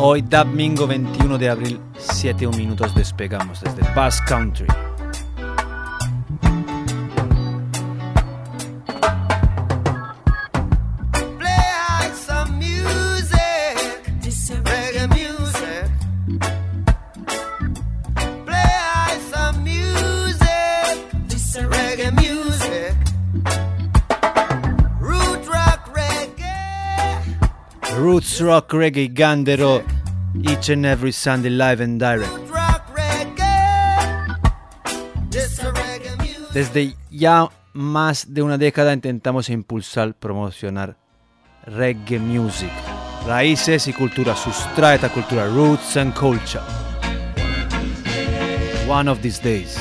Hoy, domingo 21 de abril, 7 minutos despegamos desde Bass Country. Rock Reggae Gandero each and every Sunday live and direct. Desde ya más de una década intentamos impulsar, promocionar reggae music, raíces y cultura sustraeta, cultura roots and culture. One of these days.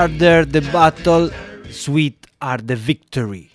Harder the battle, sweet are the victory.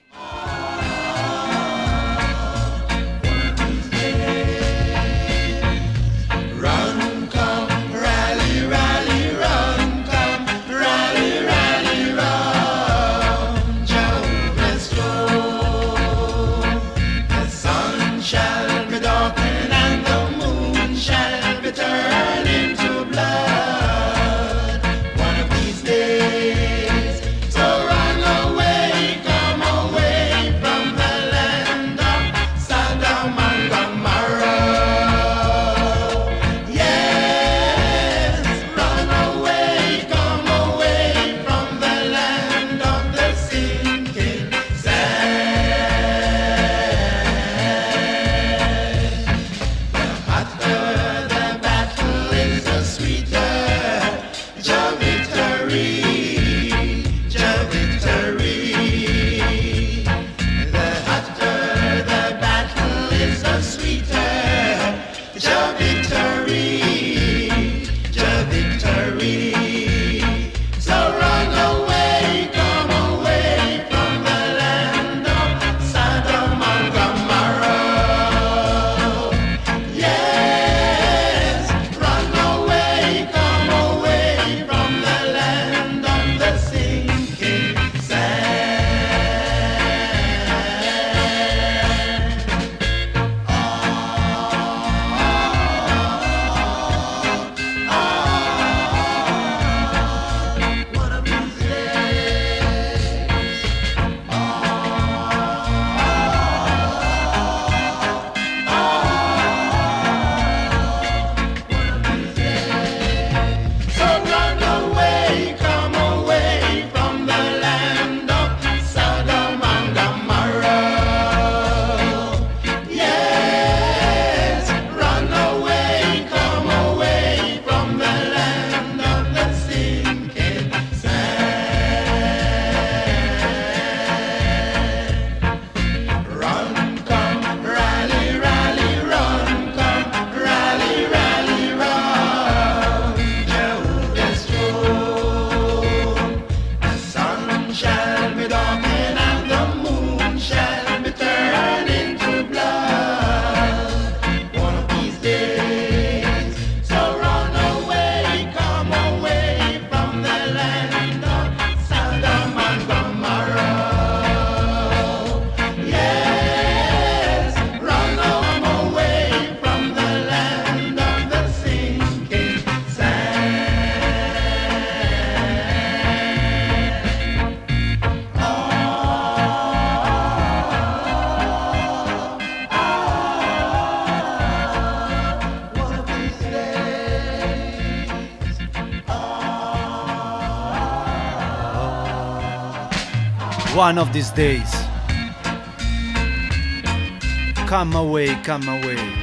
the victory. one of these days. Come away, come away.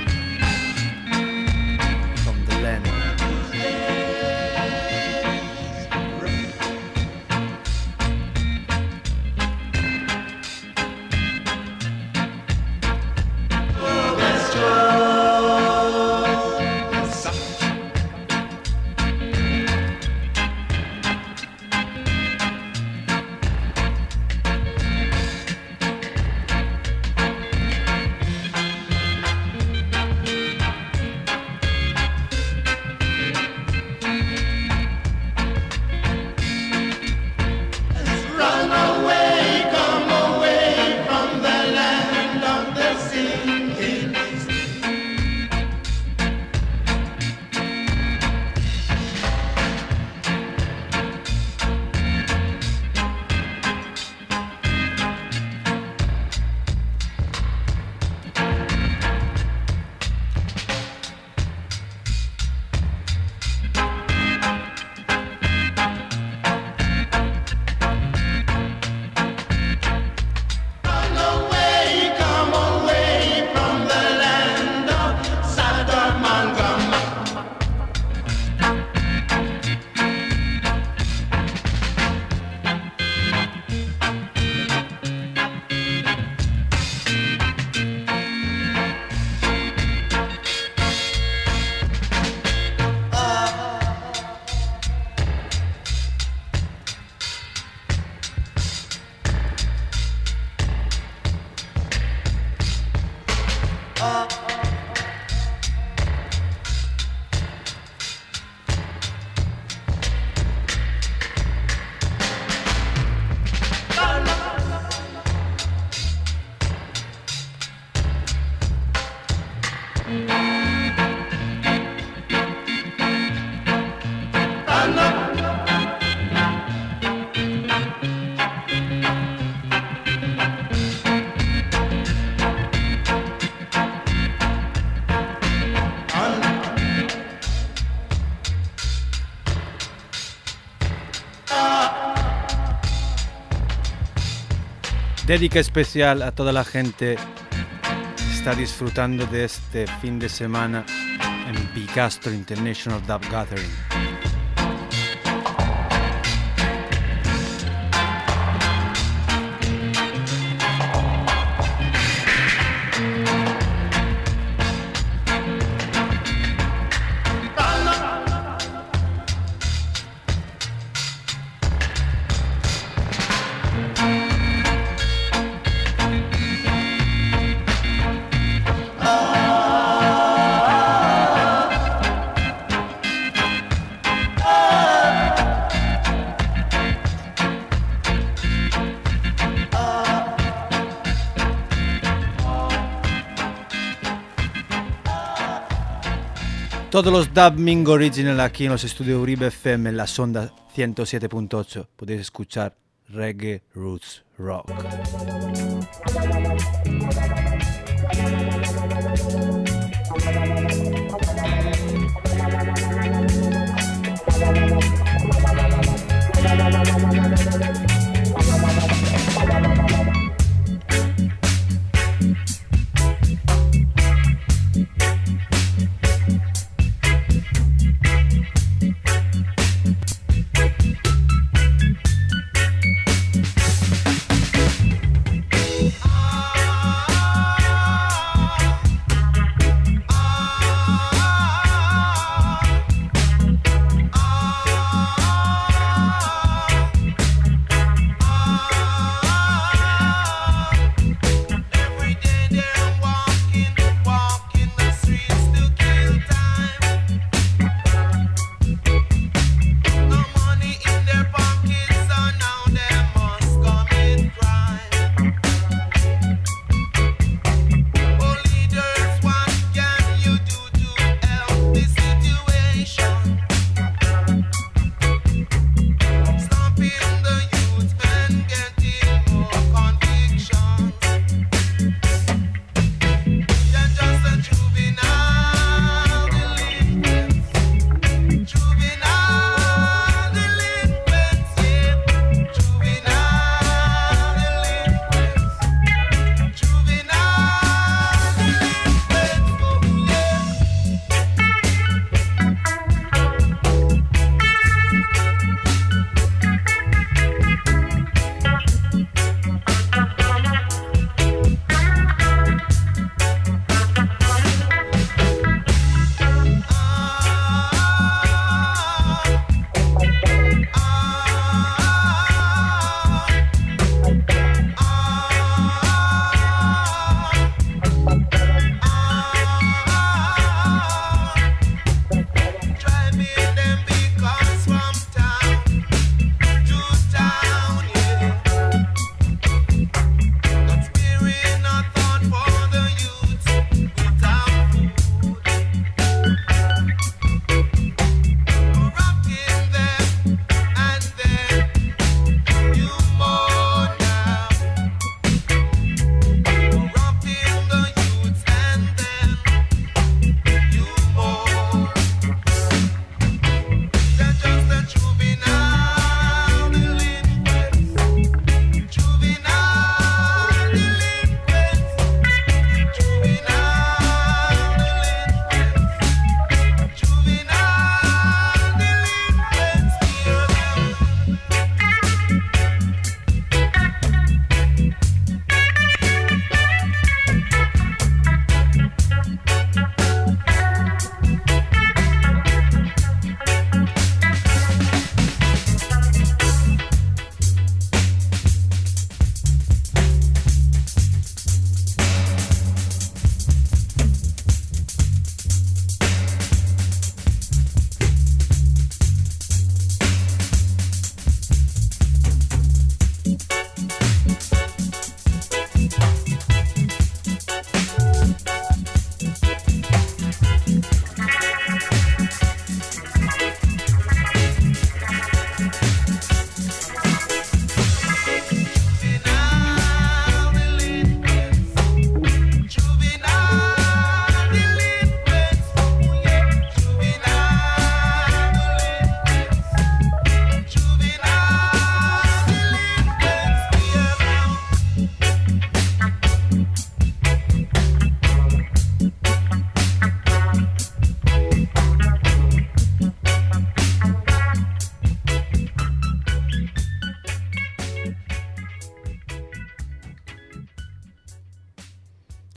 Dedica especial a toda la gente que está disfrutando de este fin de semana en Bicastro International Dub Gathering. Todos los dubbing original aquí en los estudios Uribe FM en la sonda 107.8. Podéis escuchar Reggae Roots Rock.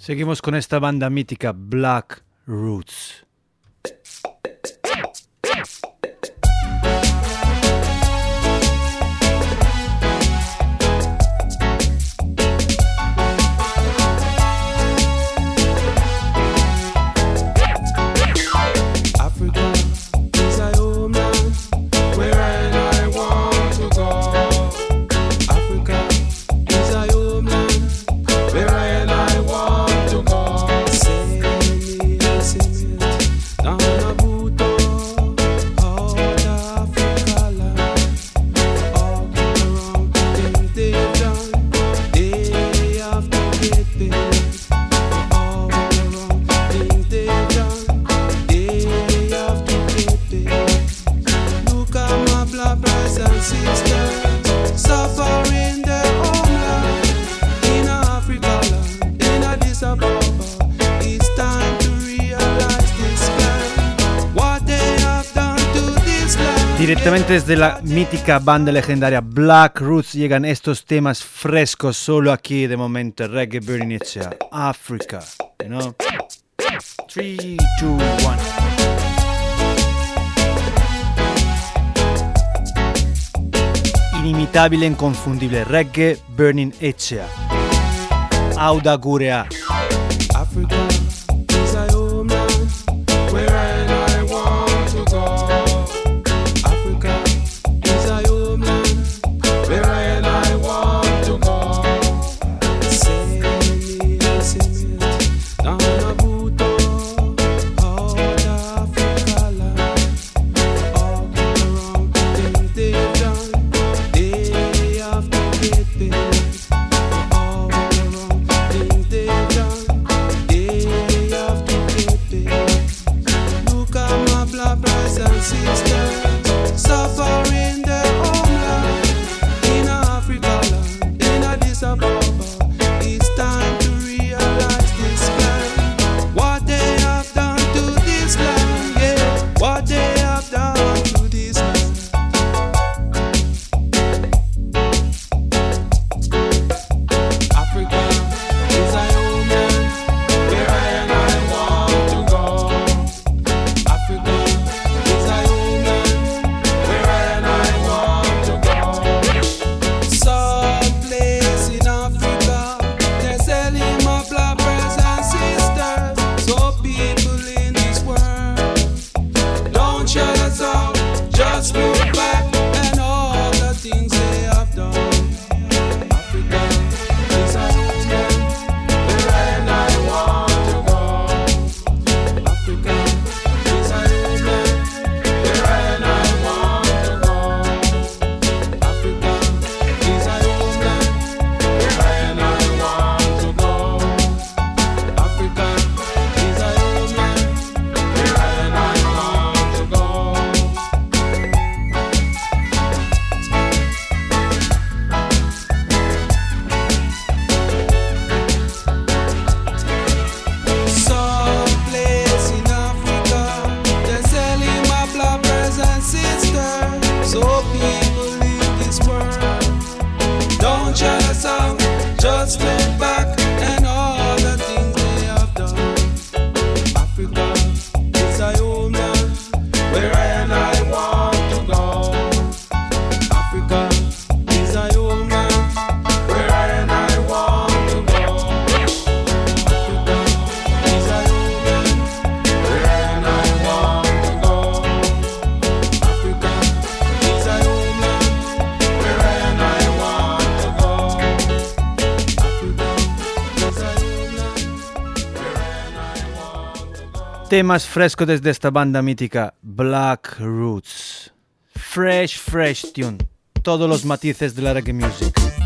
Seguimos con esta banda mítica Black Roots. Banda legendaria Black Roots llegan estos temas frescos solo aquí de momento. Reggae Burning Inicia, Africa. You know? 3, 2, 1. Inimitable, inconfundible. Reggae Burning Echea. Auda Gurea. Temas frescos desde esta banda mítica, Black Roots. Fresh, fresh tune. Todos los matices de la reggae music.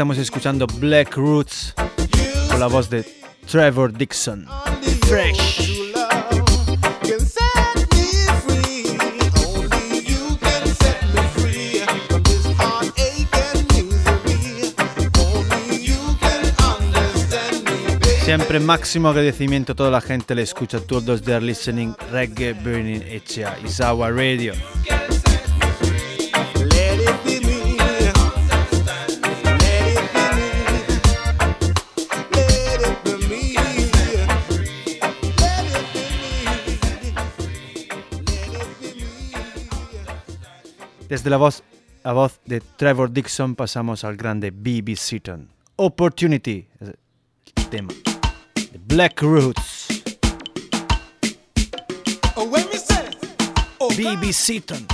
Estamos escuchando Black Roots con la voz de Trevor Dixon. Fresh. Siempre máximo agradecimiento a toda la gente le escucha todos de listening Reggae Burning Echa Isawa Radio. Desde la voz, la voz de Trevor Dixon pasamos al grande B.B. Seaton. Opportunity, el tema. The Black Roots. B.B. Seaton.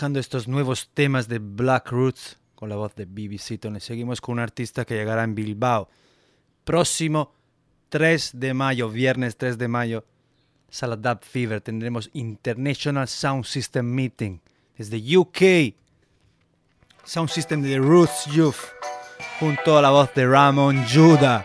Dejando estos nuevos temas de Black Roots con la voz de BBC Tone. Seguimos con un artista que llegará en Bilbao. Próximo 3 de mayo, viernes 3 de mayo, Sala Dub Fever. Tendremos International Sound System Meeting desde UK. Sound System de Roots Youth junto a la voz de Ramon Judah.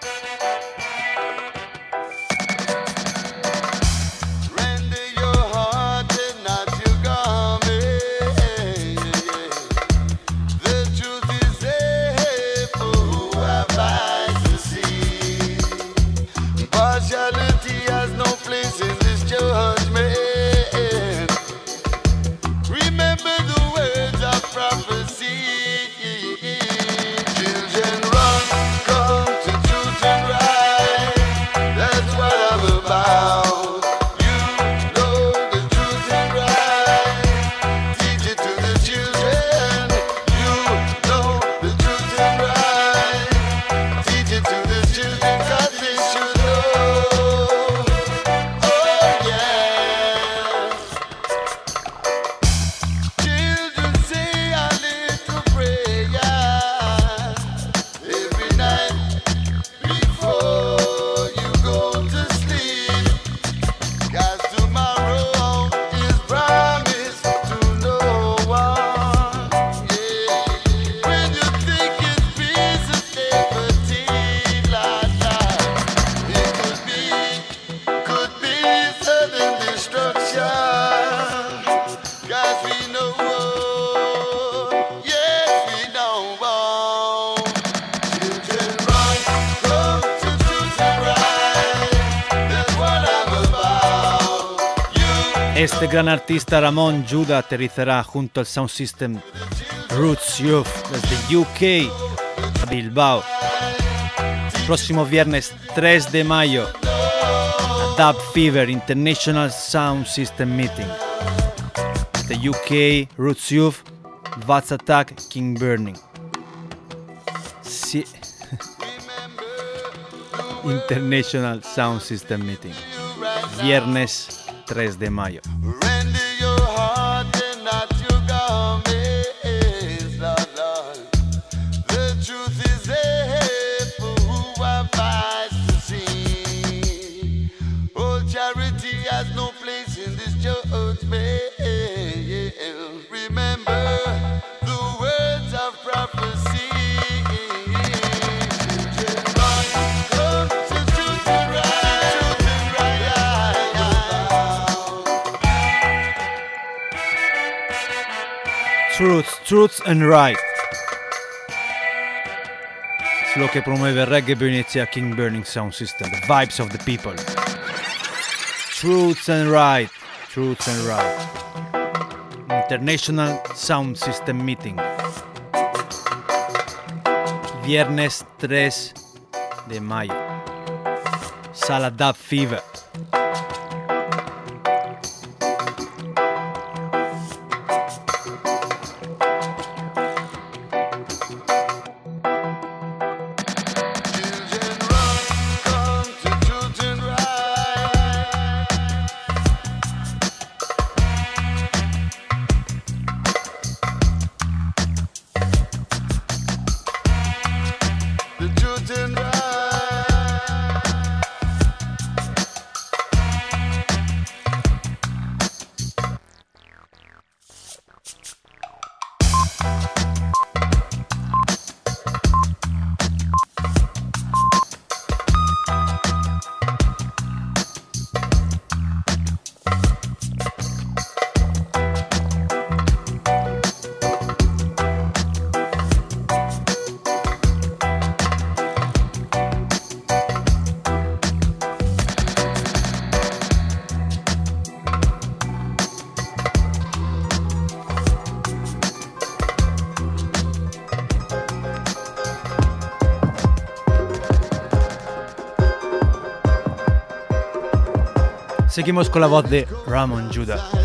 Gran artista Ramón Judah aterrizará junto al Sound System Roots Youth desde UK a Bilbao. Próximo viernes 3 de mayo Dub Fever International Sound System Meeting. The UK Roots Youth Vats Attack King Burning. International Sound System Meeting. Viernes 3 de mayo. And Right. Es lo que promueve Reggae Venetia King Burning Sound System, the vibes of the people. Truth and Right, Truth and Right. International Sound System Meeting. Viernes 3 de mayo. Sala Dub Fever. Seguimos con la voz de Ramon Judah.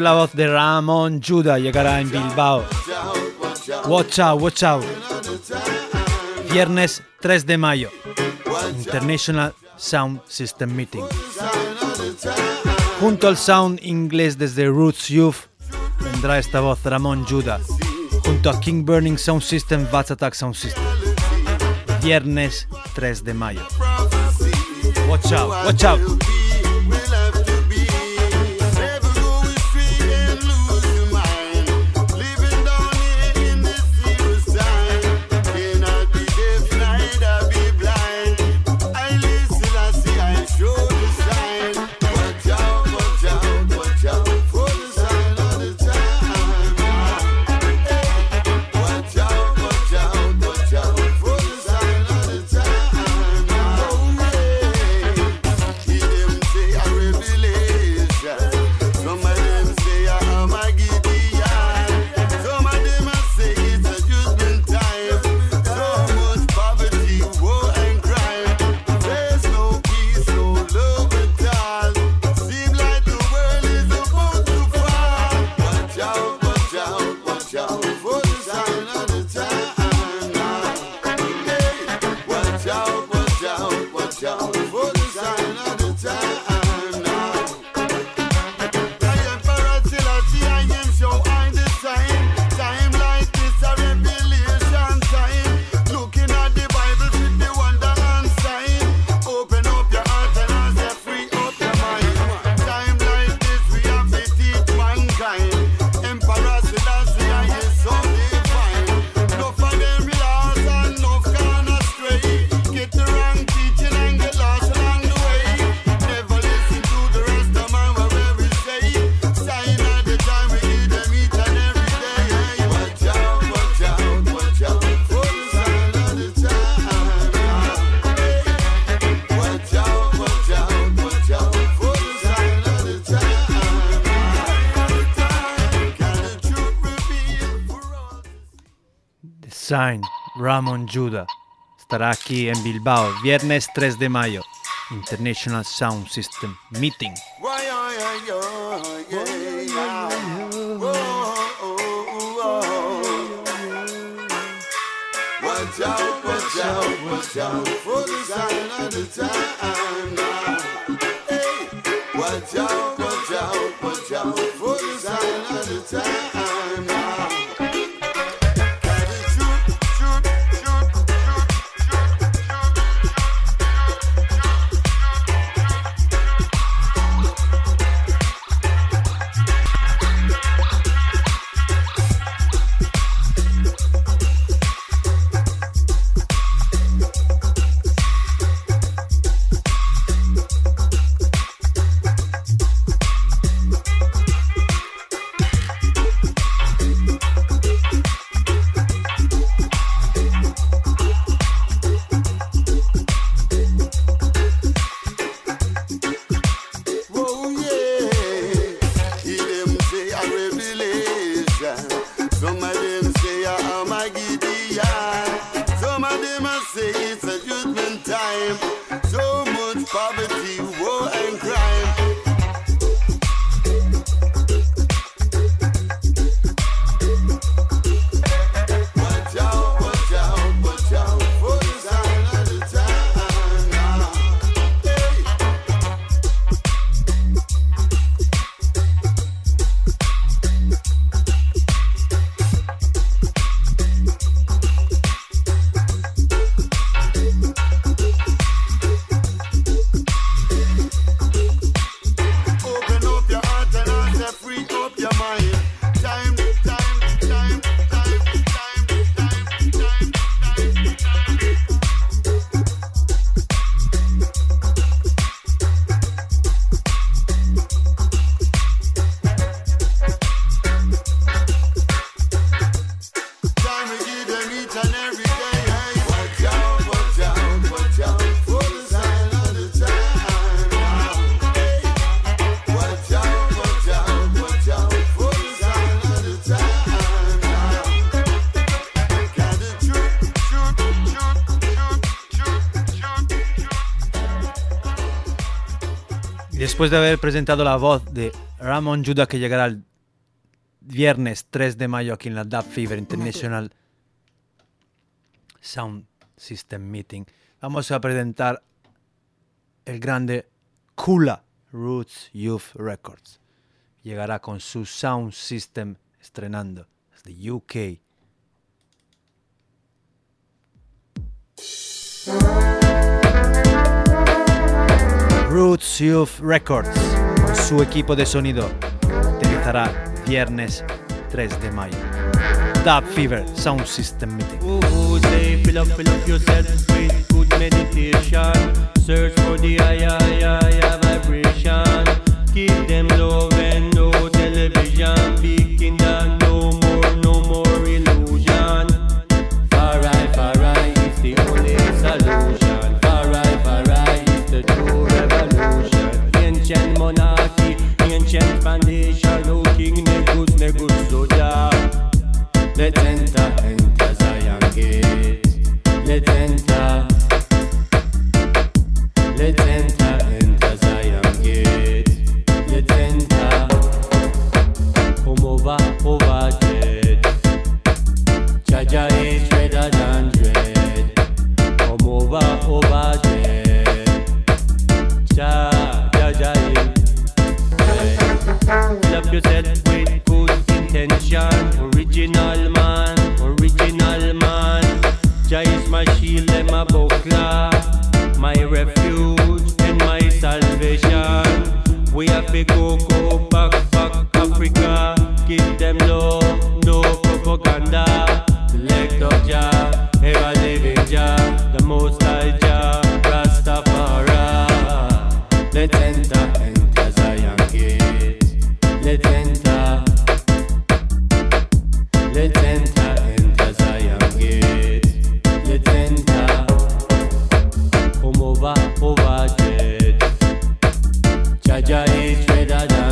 La voz de Ramón Judah llegará en Bilbao. Watch out, watch out. Viernes 3 de mayo. International Sound System Meeting. Junto al sound inglés desde Roots Youth vendrá esta voz Ramón Judah. Junto a King Burning Sound System, Vats Attack Sound System. Viernes 3 de mayo. Watch out, watch out. Sign, Ramon Judah. Estará aquí en Bilbao, viernes 3 de mayo. International Sound System Meeting. Watch out, watch out, watch out después de haber presentado la voz de Ramon Judah que llegará el viernes 3 de mayo aquí en la Dub Fever International Sound System Meeting, vamos a presentar el grande Kula Roots Youth Records. Llegará con su Sound System estrenando desde UK. Roots Youth Records, con su equipo de sonido, utilizará viernes 3 de mayo. Dub Fever Sound System Meeting. Ancient foundation. No king, no good, no good soldier. Let's enter, enter Zion gate. Let's enter. Let's enter Jai Shri Raja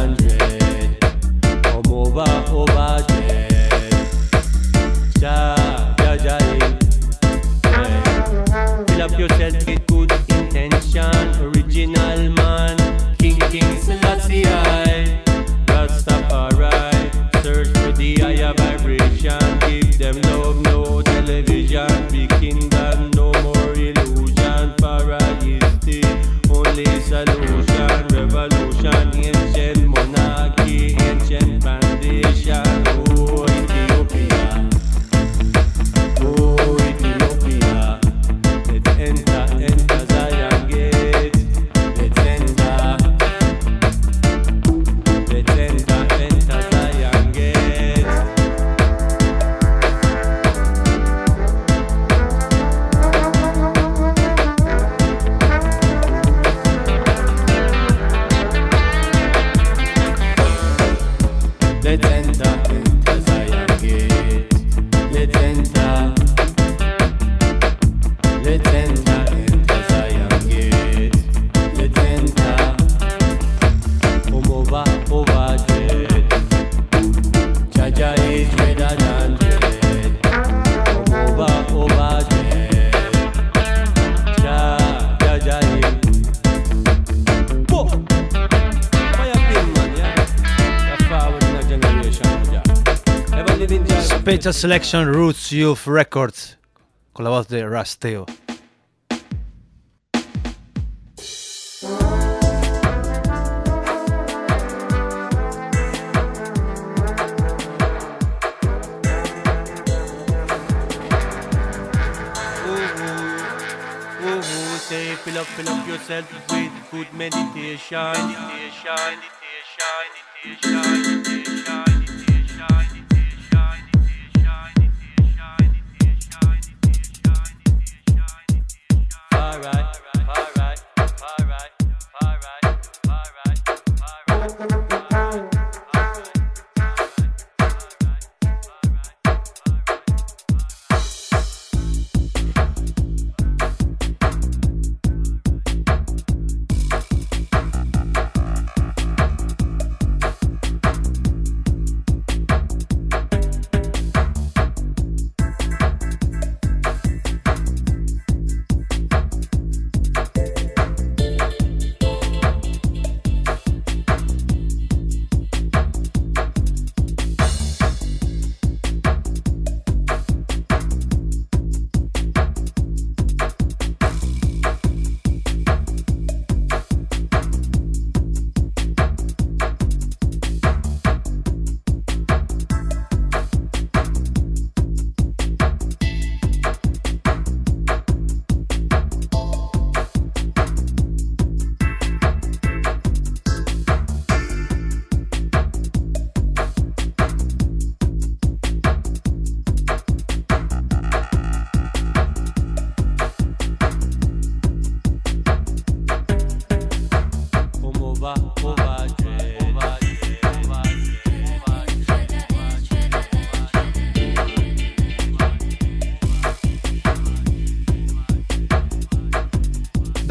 in Selection Roots Youth Records con la voz de Rasteo. Fill up, fill up yourself with good. Meditation, meditation,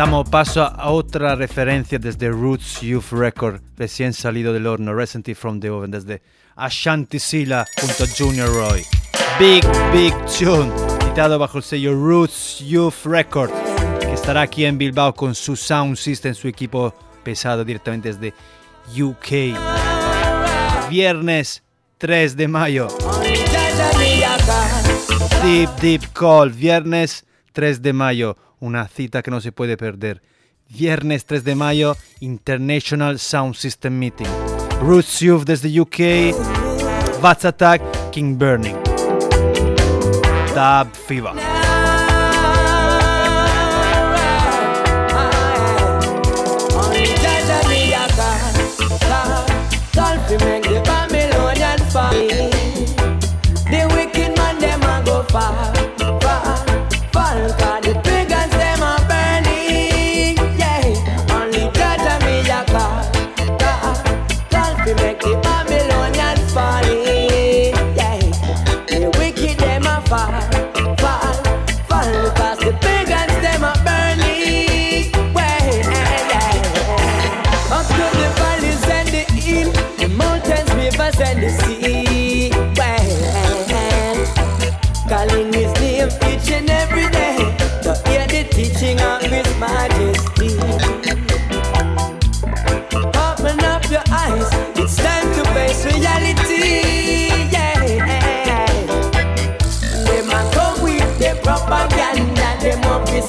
Damos paso a otra referencia desde Roots Youth Record, recién salido del horno, Recently from the Oven, desde Ashanti Sila junto a Junior Roy. Big, big tune, editado bajo el sello Roots Youth Record, que estará aquí en Bilbao con su sound system, su equipo pesado directamente desde UK. Viernes 3 de mayo. Deep Deep Call, viernes 3 de mayo, una cita que no se puede perder. Viernes 3 de mayo, International Sound System Meeting. Roots Youth desde UK, Vats Attack, King Burning. Dub Fever. Make the Babylonian man them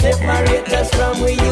separate us from we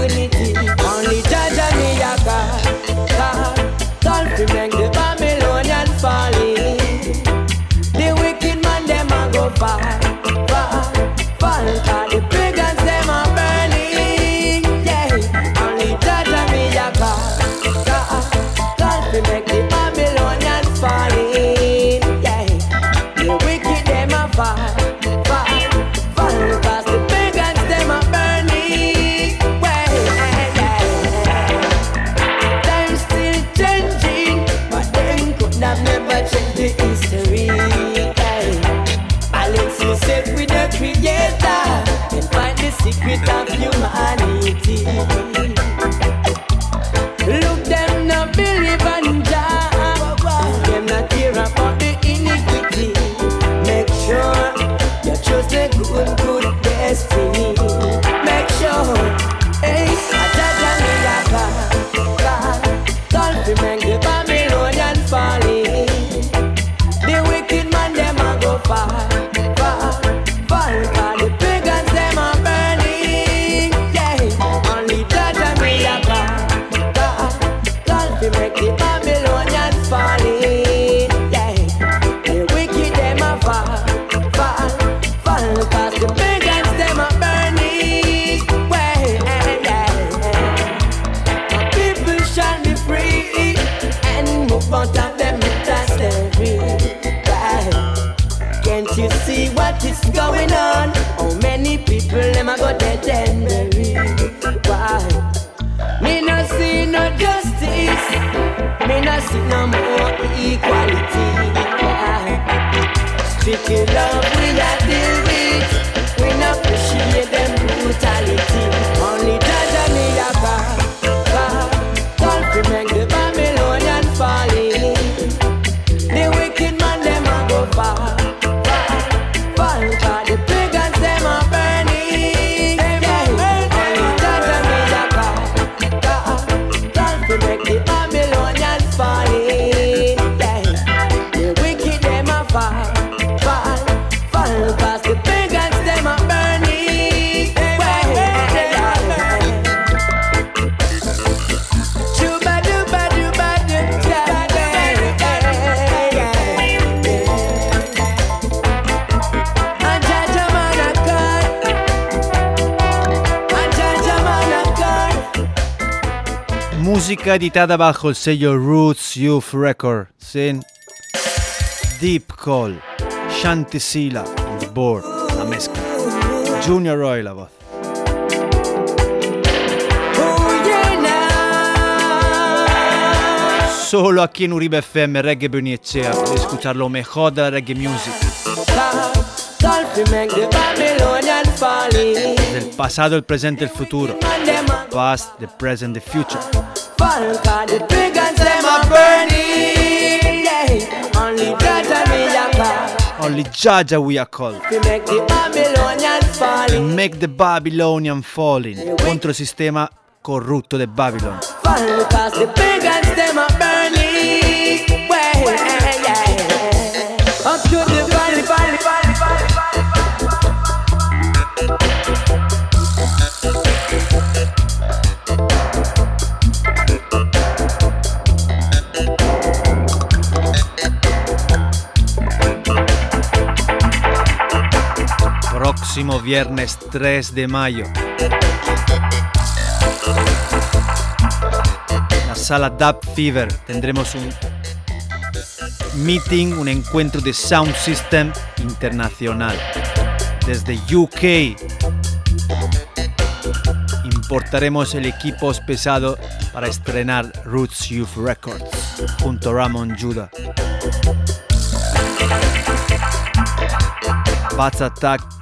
música editada bajo el sello Roots Youth Records en Deep Call, Shanti Sila on the board, la mezcla, Junior Roy la voz. Solo aquí en Uribe FM Reggae Beniechea, escuchar lo mejor de la reggae music. Del pasado, el presente, el futuro. The past, the present, the future. burn Cause the triggers them are burning yeah. Only Jaja we are called Only Jaja we are called. We make the Babylonian falling Make the Babylonian falling Contro il sistema corrupto del Babylon. Fall cause the pagans them are burning próximo viernes 3 de mayo. En la sala Dub Fever tendremos un meeting, un encuentro de Sound System internacional. Desde UK importaremos el equipo pesado para estrenar Roots Youth Records junto a Ramon Judah. Attack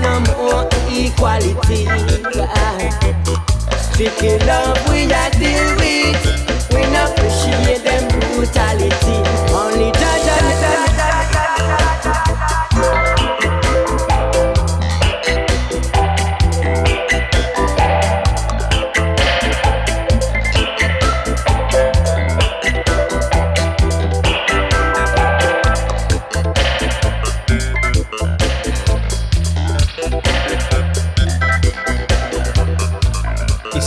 no more equality. Strictly love we a deal with. We no appreciate them brutality.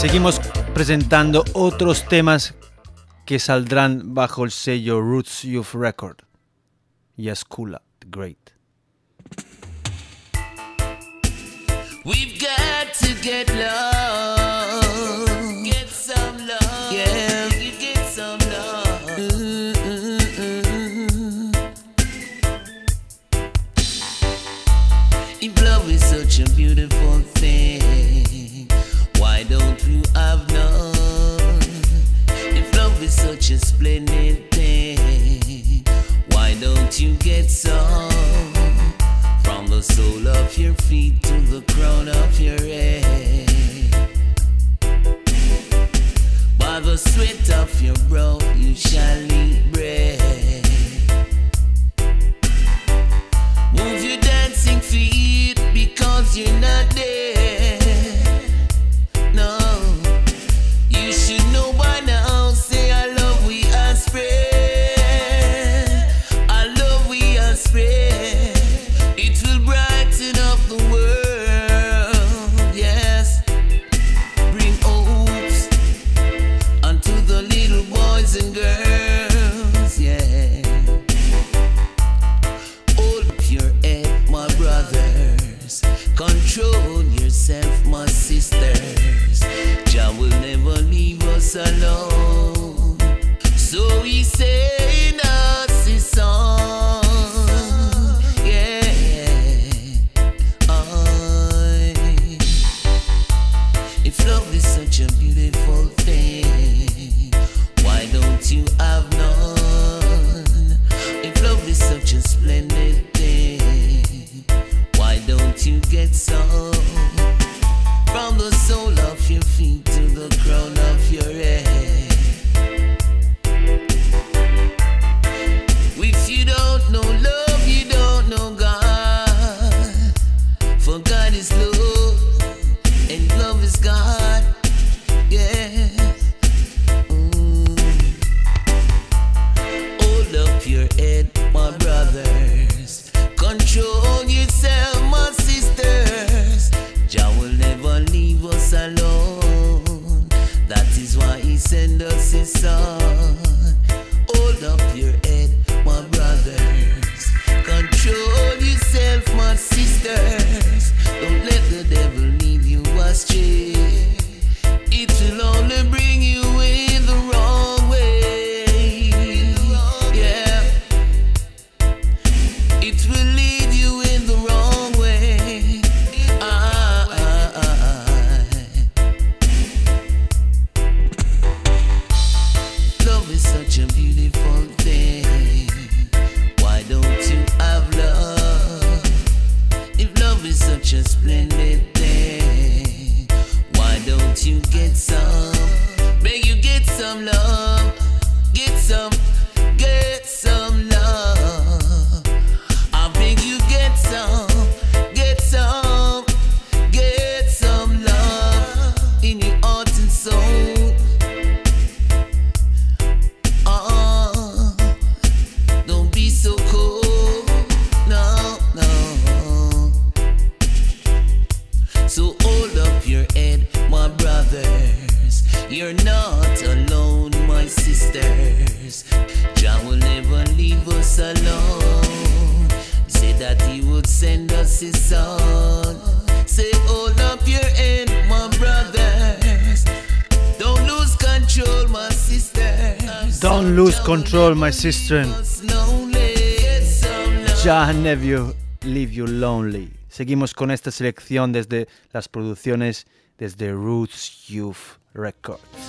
Seguimos presentando otros temas que saldrán bajo el sello Roots Youth Record. Yaskula the Great. We've got to get love. Get some love. Yeah, you get some love. Mm-mm-mm. If love is such a beautiful thing, such a splendid thing, why don't you get some? From the sole of your feet to the crown of your head. By the sweat of your brow, you shall eat bread. Move your dancing feet because you're not there. Alone. So he said us his song. Yeah. I if love is such a beautiful thing, why don't you have none? If love is such a splendid thing, why don't you get some? My sister, I'll never you leave you lonely. Seguimos con esta selección desde las producciones desde Roots Youth Records.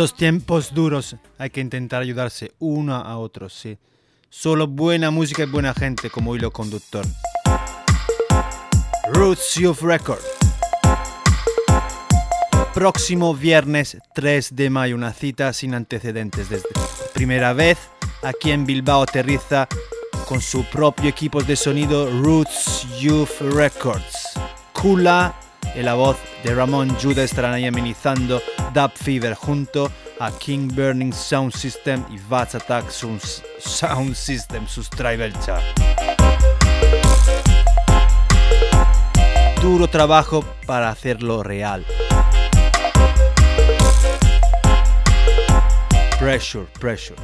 estos tiempos duros hay que intentar ayudarse uno a otro, sí. Solo buena música y buena gente como hilo conductor. Roots Youth Record. Próximo viernes 3 de mayo, una cita sin antecedentes primera vez. Aquí en Bilbao aterriza con su propio equipo de sonido Roots Youth Records. Kula y la voz de Ramón Judah estarán ahí amenizando Dub Fever junto a King Burning Sound System y Vats Attack Sound System, sus Tribal Chart. Duro trabajo para hacerlo real. Pressure, pressure.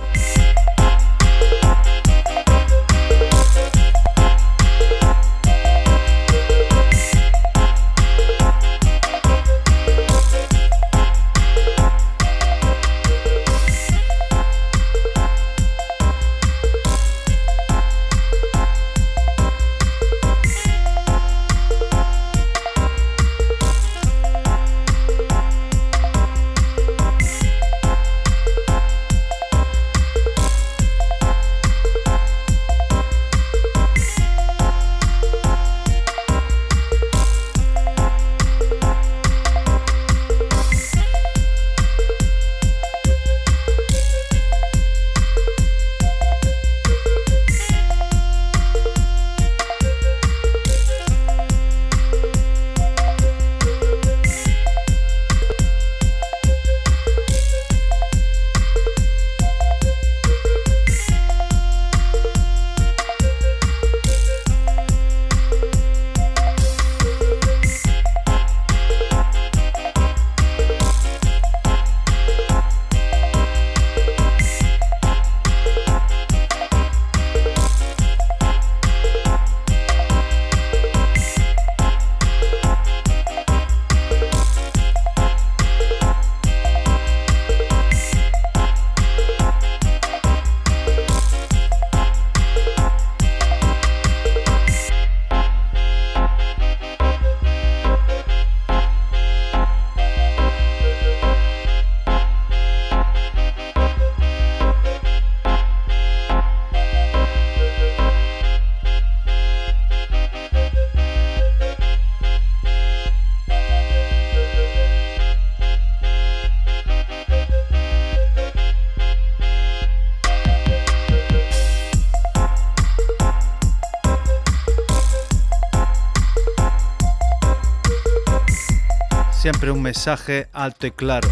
Siempre un mensaje alto y claro.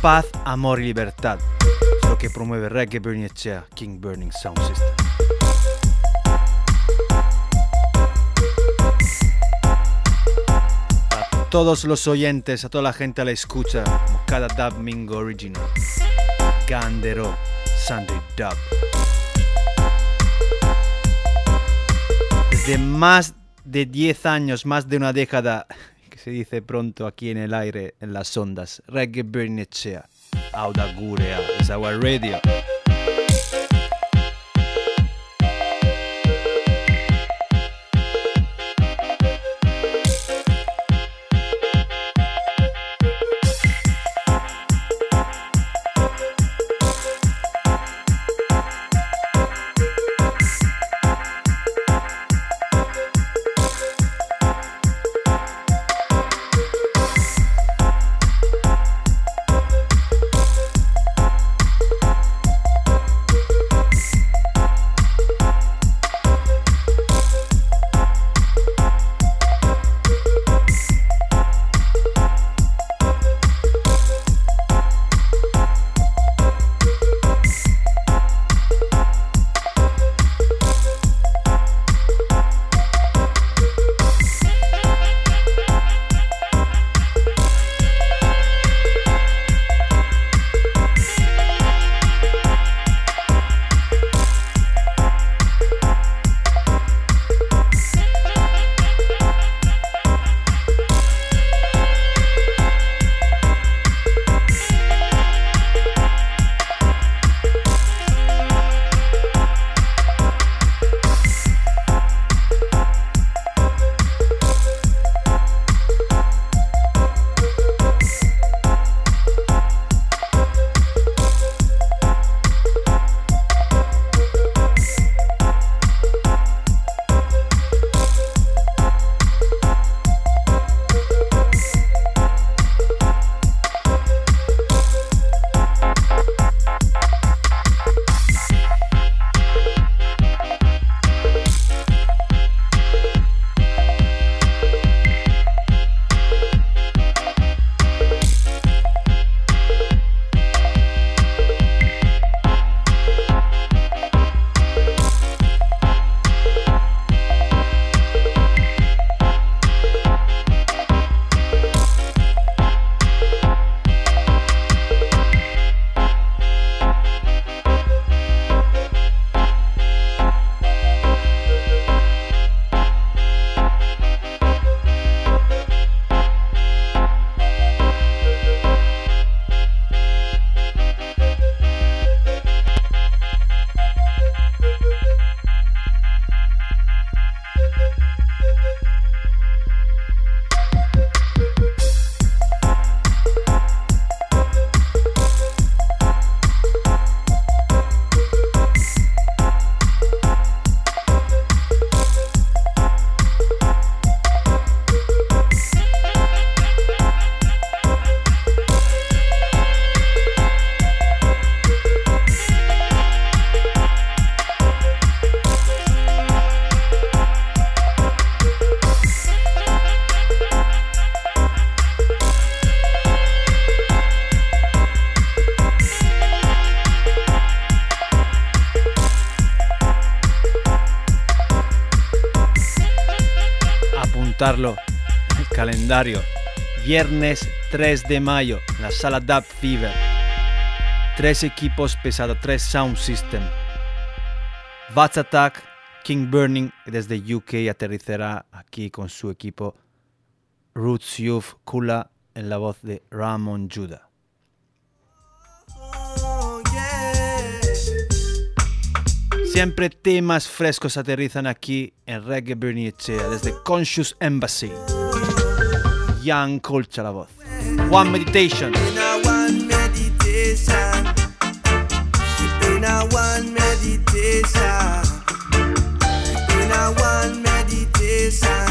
Paz, amor y libertad. Lo que promueve Reggae Bernicea, King Burning Sound System. A todos los oyentes, a toda la gente a la escucha, cada Dub Mingo Original. Gandero, Sunday Dub. Desde más de 10 años, más de una década, se dice pronto aquí en el aire, en las ondas. Reggae Bernicea, Audagurea, es our radio. Viernes 3 de mayo, la sala Dub Fever. Tres equipos pesado, tres sound system. Vats Attack, King Burning desde UK aterrizará aquí con su equipo Roots Youth Kula en la voz de Ramon Judah. Siempre temas frescos aterrizan aquí en Reggae Bernier desde Conscious Embassy. Jan Kolchalavov. One Meditation. In a one meditation. In a one meditation. In a one meditation.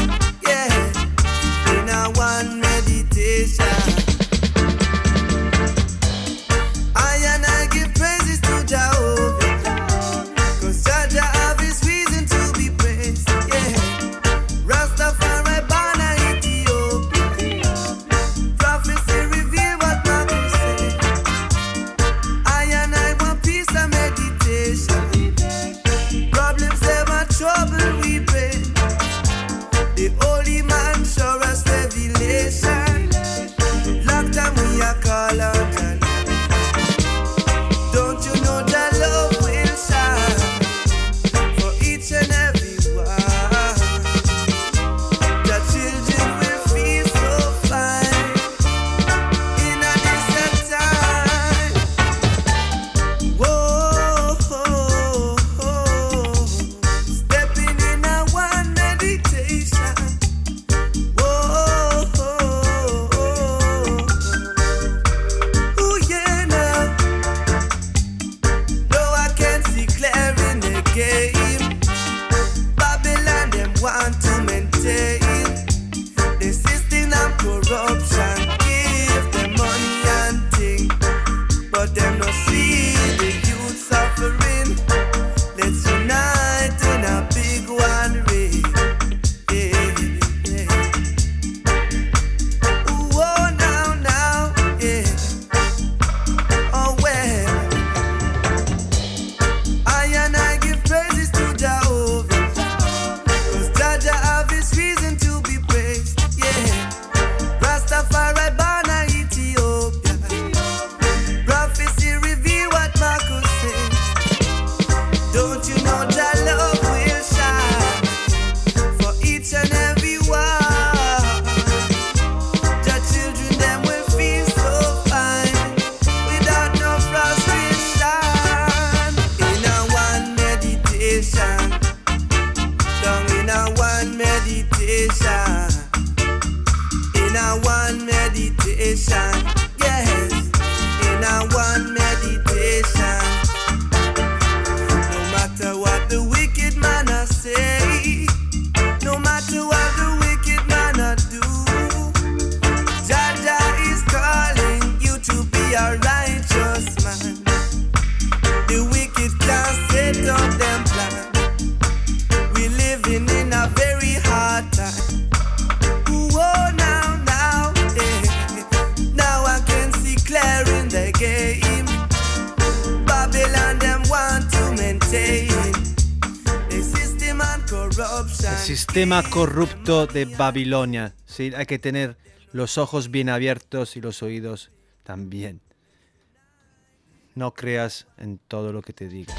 El sistema corrupto de Babilonia. ¿sí? Hay que tener los ojos bien abiertos y los oídos también. No creas en todo lo que te diga.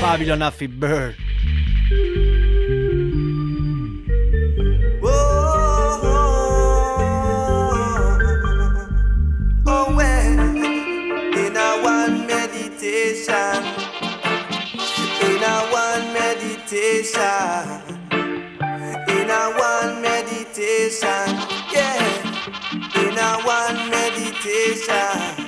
Babylon Bird. meditation. In a one meditation. Yeah. In a one meditation.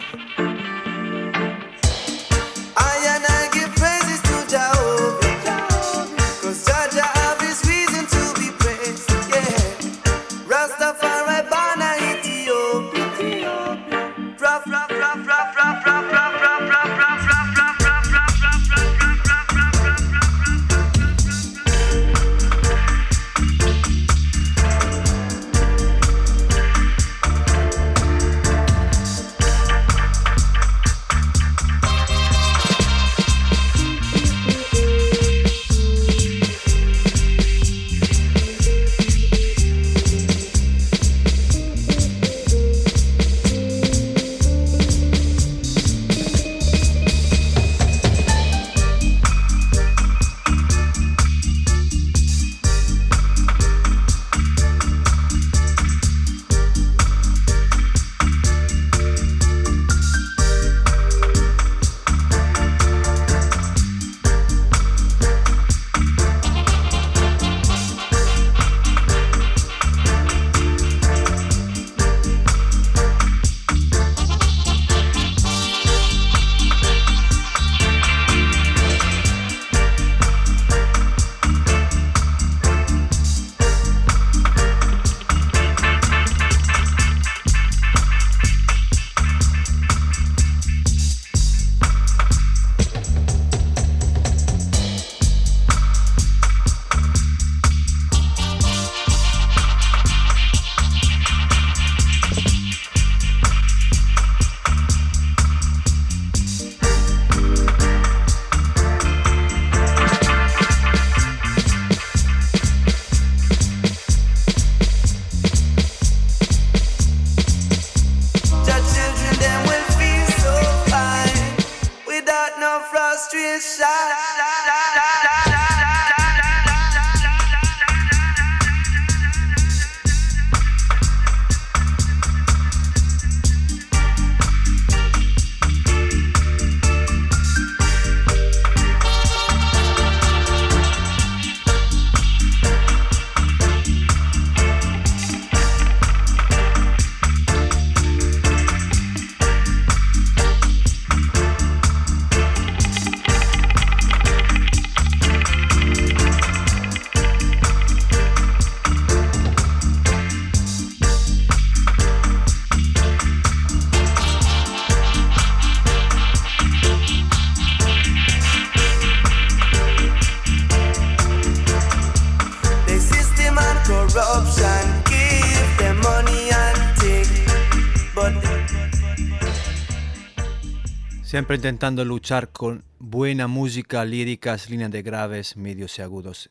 Siempre intentando luchar con buena música, líricas, líneas de graves, medios y agudos.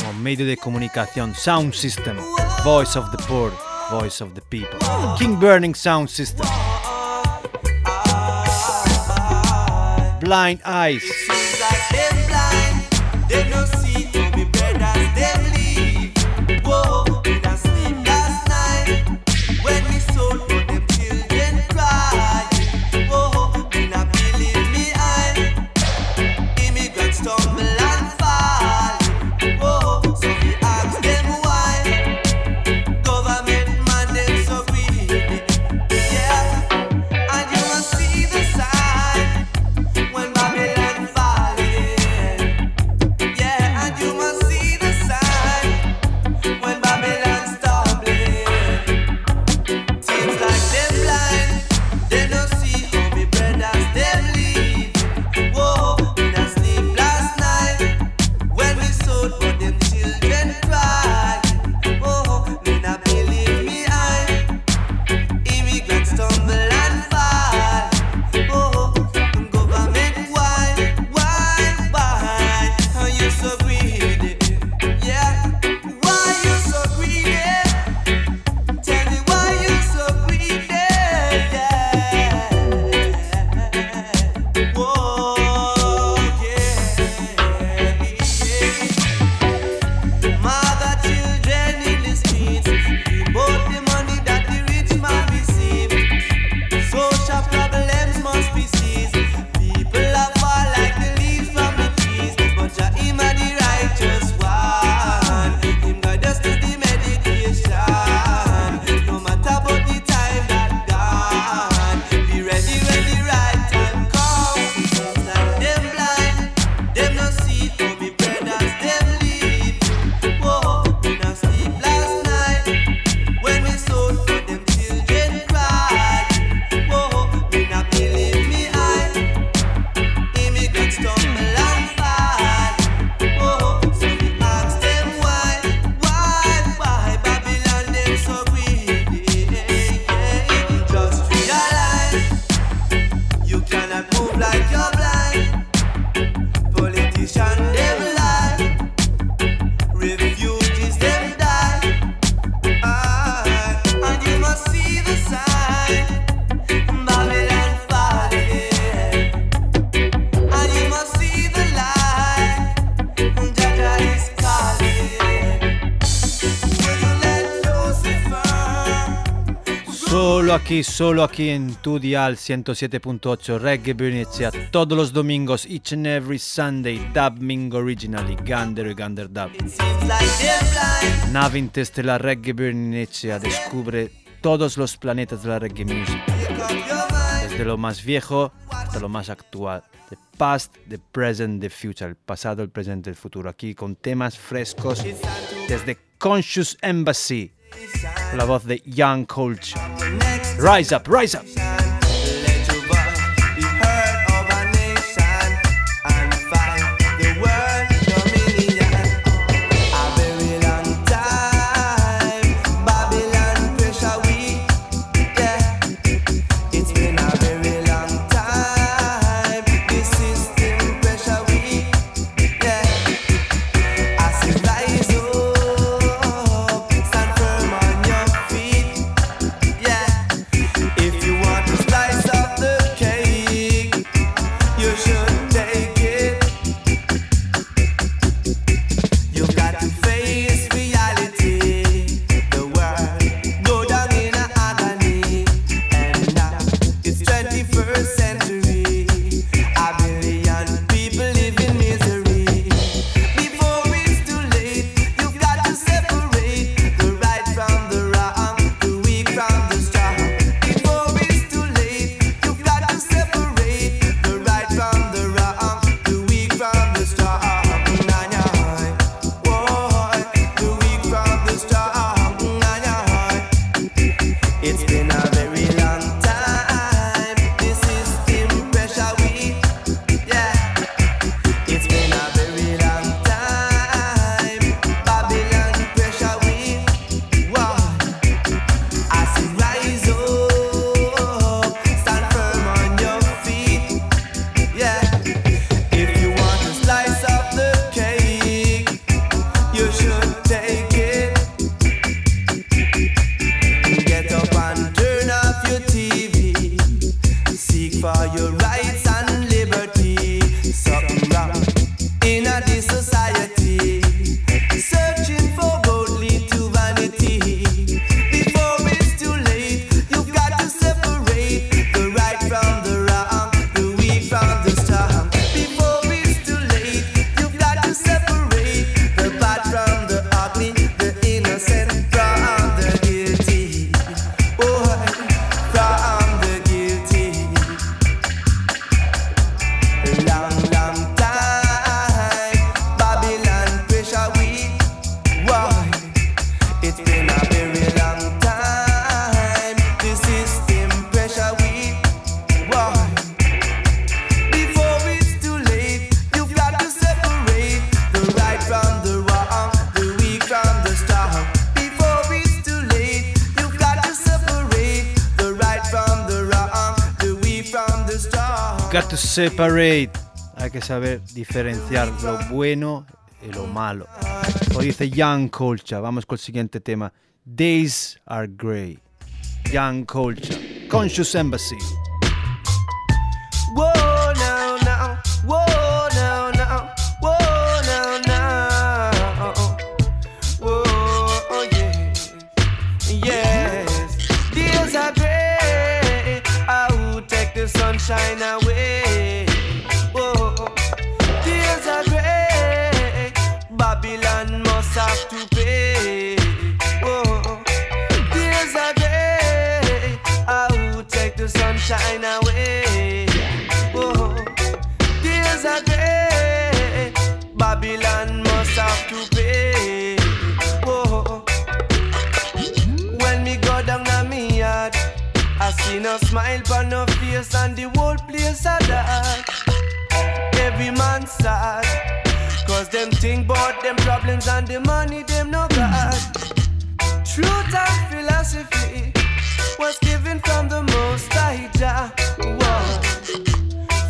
Como medio de comunicación, sound system, voice of the poor, voice of the people. King Burning Sound System. Blind Eyes. solo aquí en tu dial 107.8 Reggae Venecia, todos los domingos, each and every Sunday, Dub Ming Originally, Gander y Gander Dub. Nave interestelar Reggae Venecia descubre todos los planetas de la reggae music, desde lo más viejo hasta lo más actual, the past, the present, the future, el pasado, el presente, el futuro, aquí con temas frescos desde Conscious Embassy la voz de Young Culture. Rise up, rise up. Separate. Hay que saber diferenciar lo bueno y lo malo. Lo dice Young Culture. Vamos con el siguiente tema. Days are grey. Young Culture. Conscious Embassy. Now, now. Sunshine away. Whoa. Days are gray. Babylon must have to pay. Whoa. When me go down to me yard, I see no smile on no face and the whole place a dark. Every man sad, cause them think about them problems and the money them no got. Truth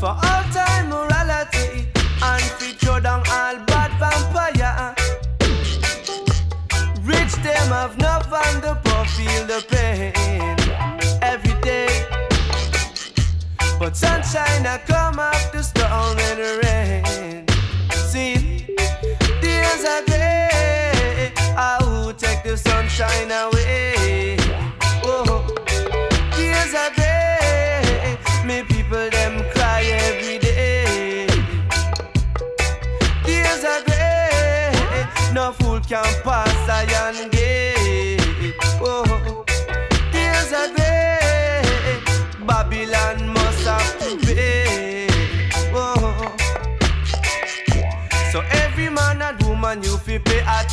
For all time morality and feature down all bad vampire. Rich them have enough and the poor feel the pain every day. But sunshine I come after storm and rain. See, days are. I will take the sunshine away.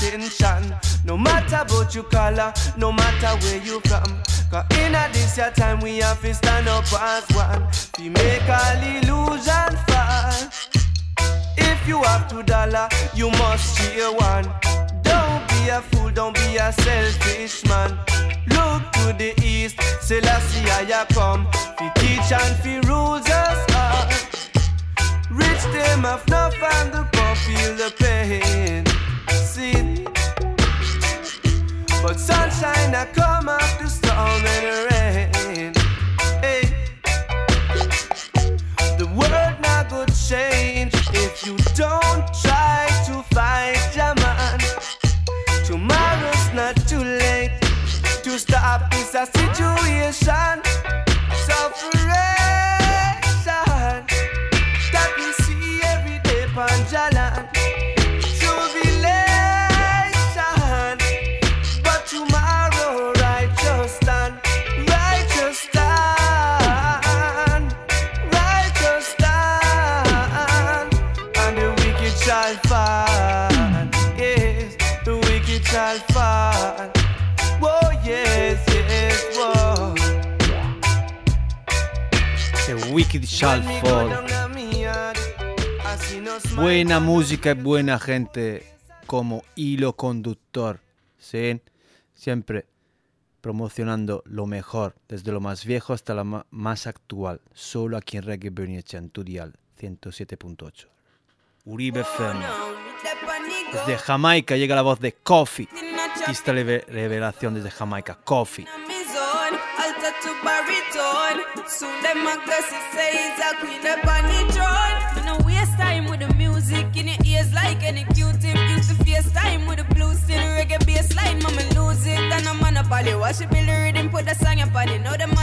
Attention No matter about your color, no matter where you from. Cause in this your time we have to stand up as one. We make all illusion fall. If you have two dollar, you must share one. Don't be a fool, don't be a selfish man. Look to the east, Selassie I come. Fi teach and fi rules us all. Rich them have enough and the poor feel the pain. See, but sunshine I come after storm and rain. Hey, the world not good change if you don't try Buena música y buena gente como hilo conductor. Siempre promocionando lo mejor, desde lo más viejo hasta lo más actual. Solo aquí en Reggae Bernice en tu dial 107.8. Uribe FM. Desde Jamaica llega la voz de Coffee. Esta revelación desde Jamaica. Coffee. Altar to baritone. Soon them a gossip say it's a queen up on the throne. Me no waste time with the music in your ears like any Q-tip. Used to face time with the blues still reggae bass line. Mama lose it and I'm on a poly. Watch it build the rhythm, put the song up on it. Know them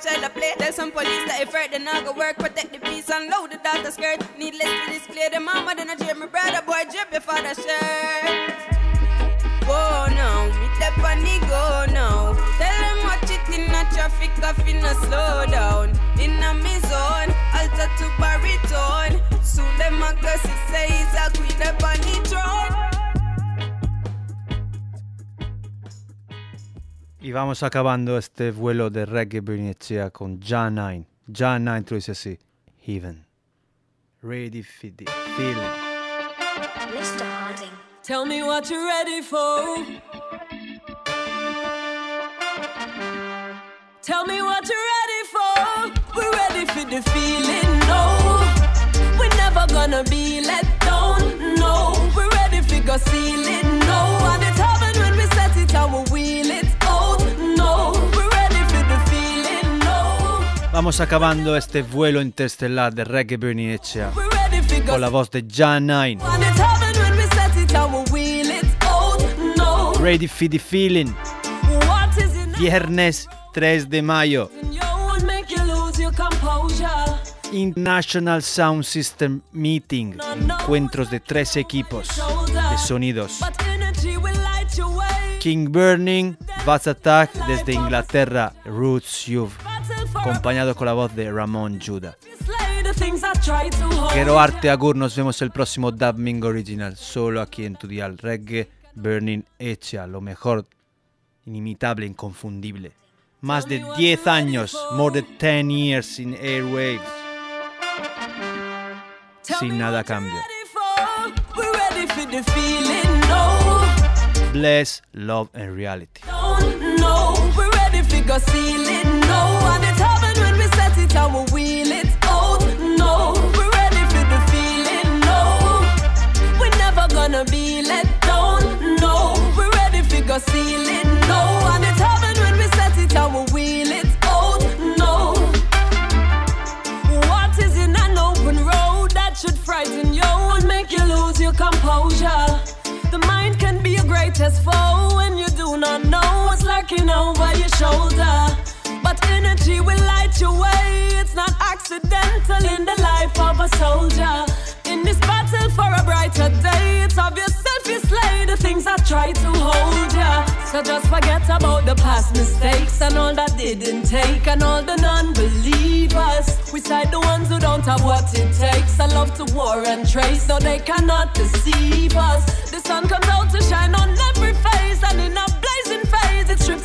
child a play. Tell some police that if hurt, they not go work. Protect the peace and load the data skirt. Needless to display the mama, then I dream my brother boy drip your father shirt. Whoa now, me the go now. Tell them watch it in a traffic, off in a slow down. In a me zone, alter to baritone. Soon them a go see say he's a queen up on the throne. Y vamos acabando este vuelo de reggae Bernicea con Ja 9. Ja 9 te lo dice así. Heaven. Ready for the feeling. Mr. Harding. Tell me what you're ready for. Tell me what you're ready for. We're ready for the feeling. No, we're never gonna be let down. No, we're ready for go ceiling. No, and it's heaven when we set it and we wheel it Vamos acabando este vuelo interestelar de reggae go con la voz de Ja 9. And it's heaven when we set it and we wheel it out. No, Ready for the feeling. Viernes 3 de mayo. International Sound System Meeting. Encuentros de tres equipos de sonidos. King Burning, Vaz Attack desde Inglaterra, Roots Youth, Battle for acompañado con la voz de Ramón Judah. Quiero arte agur, nos vemos el próximo Dubbing Original, solo aquí en tu dial Reggae Burning Hecha, lo mejor, inimitable, inconfundible. Más de 10 años, more than 10 years in airwaves, sin nada cambio. ready for. We're ready for the feeling. No, Bless, love and reality. It we wheel it out. No, we're ready for the feeling. No, we're never gonna be let down. No, we're ready for go ceiling. No, and it's heaven when we set it and we wheel it out. No, what is in an open road that should frighten you and make you lose your composure? The mind can be your greatest foe when you do not know what's lurking over your shoulder. But energy will light your way. It's not accidental in the life of a soldier. In this battle for a brighter day, it's of yourself you slay the things I try to hold ya. So just forget about the past mistakes and all that didn't take and all the non-believers. We side the ones who don't have what it takes. I love to war and trace, so they cannot deceive us. The sun comes out to shine on every face, and in blazing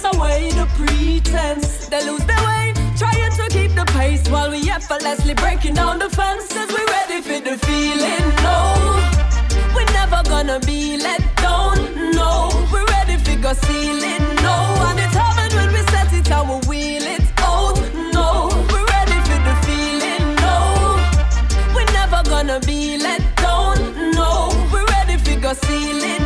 dance away the pretense. They lose their way, trying to keep the pace while we effortlessly breaking down the fences. We ready for the feeling, no. We're never gonna be let down, no. We're ready for go ceiling, no. And it's happened when we set it and we wheel it out, no. We're ready for the feeling, no. We're never gonna be let down, no. We're ready for go ceiling.